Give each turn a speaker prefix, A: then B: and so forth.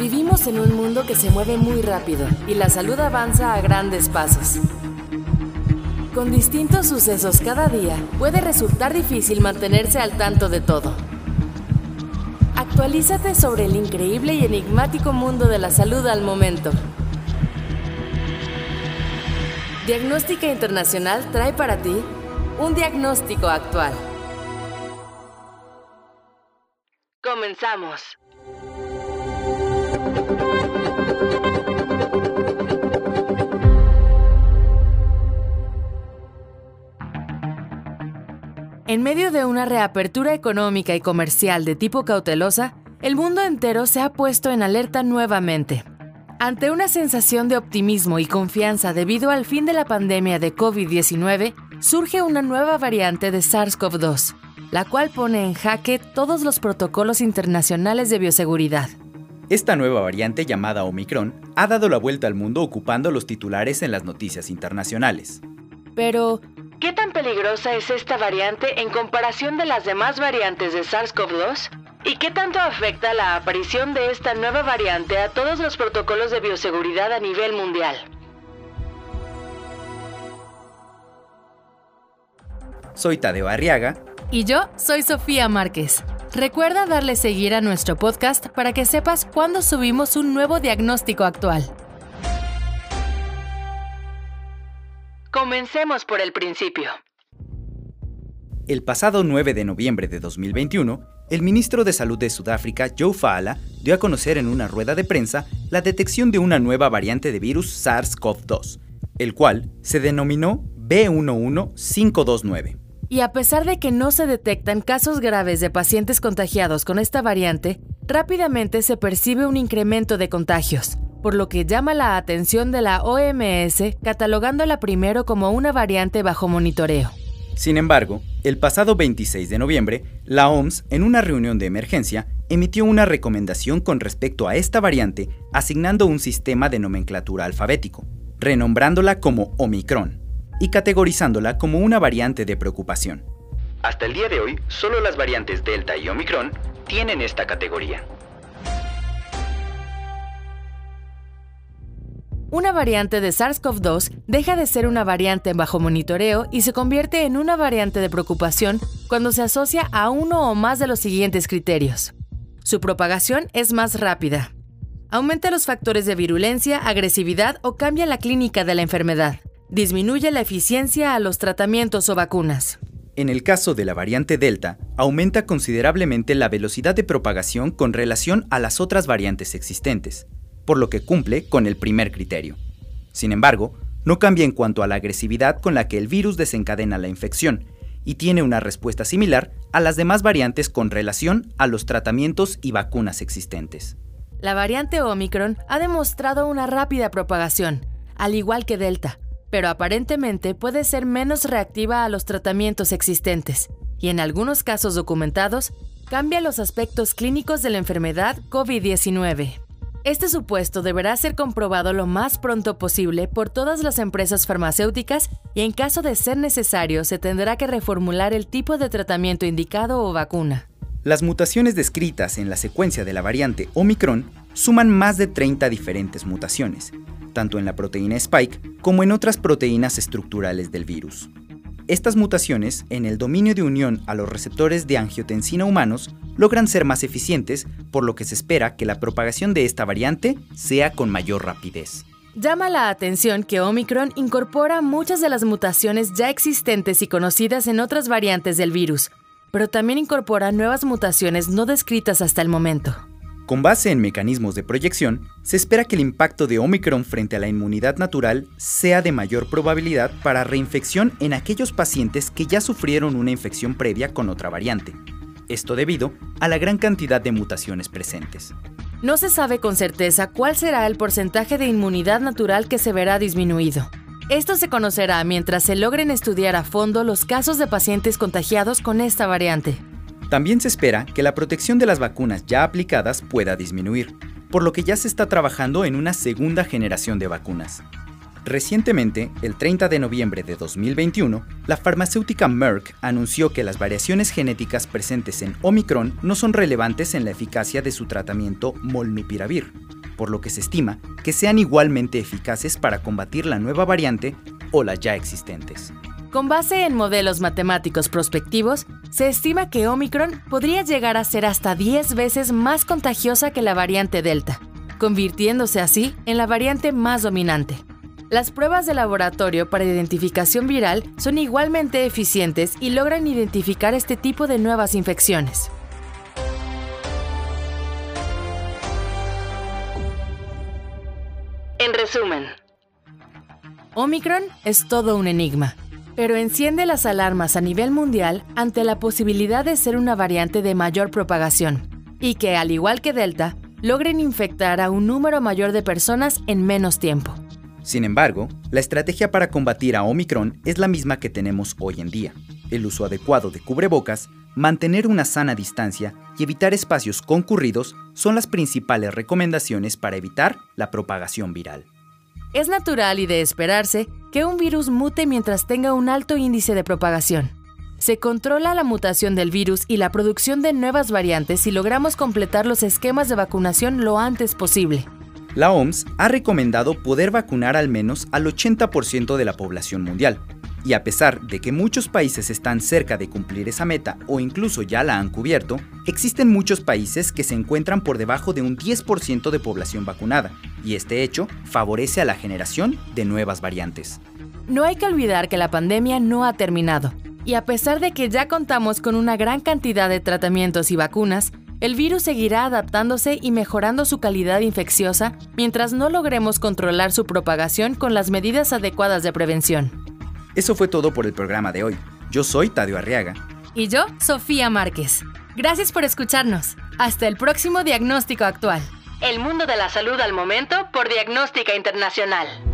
A: Vivimos en un mundo que se mueve muy rápido y la salud avanza a grandes pasos. Con distintos sucesos cada día, puede resultar difícil mantenerse al tanto de todo. Actualízate sobre el increíble y enigmático mundo de la salud al momento. Diagnóstica Internacional trae para ti un diagnóstico actual. Comenzamos. En medio de una reapertura económica y comercial de tipo cautelosa, el mundo entero se ha puesto en alerta nuevamente. Ante una sensación de optimismo y confianza debido al fin de la pandemia de COVID-19, surge una nueva variante de SARS-CoV-2, la cual pone en jaque todos los protocolos internacionales de bioseguridad.
B: Esta nueva variante llamada Omicron ha dado la vuelta al mundo ocupando los titulares en las noticias internacionales.
A: Pero, ¿Qué tan peligrosa es esta variante en comparación de las demás variantes de SARS-CoV-2? ¿Y qué tanto afecta la aparición de esta nueva variante a todos los protocolos de bioseguridad a nivel mundial?
B: Soy Tadeo Arriaga.
A: Y yo soy Sofía Márquez. Recuerda darle seguir a nuestro podcast para que sepas cuándo subimos un nuevo diagnóstico actual. Comencemos por el principio.
B: El pasado 9 de noviembre de 2021, el ministro de Salud de Sudáfrica, Joe Faala, dio a conocer en una rueda de prensa la detección de una nueva variante de virus SARS-CoV-2, el cual se denominó B11529.
A: Y a pesar de que no se detectan casos graves de pacientes contagiados con esta variante, rápidamente se percibe un incremento de contagios por lo que llama la atención de la OMS catalogándola primero como una variante bajo monitoreo.
B: Sin embargo, el pasado 26 de noviembre, la OMS, en una reunión de emergencia, emitió una recomendación con respecto a esta variante, asignando un sistema de nomenclatura alfabético, renombrándola como Omicron y categorizándola como una variante de preocupación. Hasta el día de hoy, solo las variantes Delta y Omicron tienen esta categoría.
A: Una variante de SARS-CoV-2 deja de ser una variante bajo monitoreo y se convierte en una variante de preocupación cuando se asocia a uno o más de los siguientes criterios. Su propagación es más rápida. Aumenta los factores de virulencia, agresividad o cambia la clínica de la enfermedad. Disminuye la eficiencia a los tratamientos o vacunas.
B: En el caso de la variante Delta, aumenta considerablemente la velocidad de propagación con relación a las otras variantes existentes, por lo que cumple con el primer criterio. Sin embargo, no cambia en cuanto a la agresividad con la que el virus desencadena la infección y tiene una respuesta similar a las demás variantes con relación a los tratamientos y vacunas existentes.
A: La variante Omicron ha demostrado una rápida propagación, al igual que Delta, pero aparentemente puede ser menos reactiva a los tratamientos existentes y en algunos casos documentados cambia los aspectos clínicos de la enfermedad COVID-19. Este supuesto deberá ser comprobado lo más pronto posible por todas las empresas farmacéuticas y en caso de ser necesario se tendrá que reformular el tipo de tratamiento indicado o vacuna.
B: Las mutaciones descritas en la secuencia de la variante Omicron suman más de 30 diferentes mutaciones, tanto en la proteína Spike como en otras proteínas estructurales del virus. Estas mutaciones, en el dominio de unión a los receptores de angiotensina humanos, logran ser más eficientes, por lo que se espera que la propagación de esta variante sea con mayor rapidez.
A: Llama la atención que Omicron incorpora muchas de las mutaciones ya existentes y conocidas en otras variantes del virus, pero también incorpora nuevas mutaciones no descritas hasta el momento.
B: Con base en mecanismos de proyección, se espera que el impacto de Omicron frente a la inmunidad natural sea de mayor probabilidad para reinfección en aquellos pacientes que ya sufrieron una infección previa con otra variante. Esto debido a la gran cantidad de mutaciones presentes.
A: No se sabe con certeza cuál será el porcentaje de inmunidad natural que se verá disminuido. Esto se conocerá mientras se logren estudiar a fondo los casos de pacientes contagiados con esta variante.
B: También se espera que la protección de las vacunas ya aplicadas pueda disminuir, por lo que ya se está trabajando en una segunda generación de vacunas. Recientemente, el 30 de noviembre de 2021, la farmacéutica Merck anunció que las variaciones genéticas presentes en Omicron no son relevantes en la eficacia de su tratamiento Molnupiravir, por lo que se estima que sean igualmente eficaces para combatir la nueva variante o las ya existentes.
A: Con base en modelos matemáticos prospectivos, se estima que Omicron podría llegar a ser hasta 10 veces más contagiosa que la variante Delta, convirtiéndose así en la variante más dominante. Las pruebas de laboratorio para identificación viral son igualmente eficientes y logran identificar este tipo de nuevas infecciones. Resumen, Omicron es todo un enigma, pero enciende las alarmas a nivel mundial ante la posibilidad de ser una variante de mayor propagación y que, al igual que Delta, logren infectar a un número mayor de personas en menos tiempo.
B: Sin embargo, la estrategia para combatir a Omicron es la misma que tenemos hoy en día. El uso adecuado de cubrebocas, mantener una sana distancia y evitar espacios concurridos son las principales recomendaciones para evitar la propagación viral.
A: Es natural y de esperarse que un virus mute mientras tenga un alto índice de propagación. Se controla la mutación del virus y la producción de nuevas variantes si logramos completar los esquemas de vacunación lo antes posible.
B: La OMS ha recomendado poder vacunar al menos al 80% de la población mundial, y a pesar de que muchos países están cerca de cumplir esa meta o incluso ya la han cubierto, existen muchos países que se encuentran por debajo de un 10% de población vacunada, y este hecho favorece a la generación de nuevas variantes.
A: No hay que olvidar que la pandemia no ha terminado y a pesar de que ya contamos con una gran cantidad de tratamientos y vacunas, el virus seguirá adaptándose y mejorando su calidad infecciosa mientras no logremos controlar su propagación con las medidas adecuadas de prevención.
B: Eso fue todo por el programa de hoy. Yo soy Tadio Arriaga.
A: Y yo, Sofía Márquez. Gracias por escucharnos. Hasta el próximo diagnóstico actual. El mundo de la salud al momento por Diagnóstica Internacional.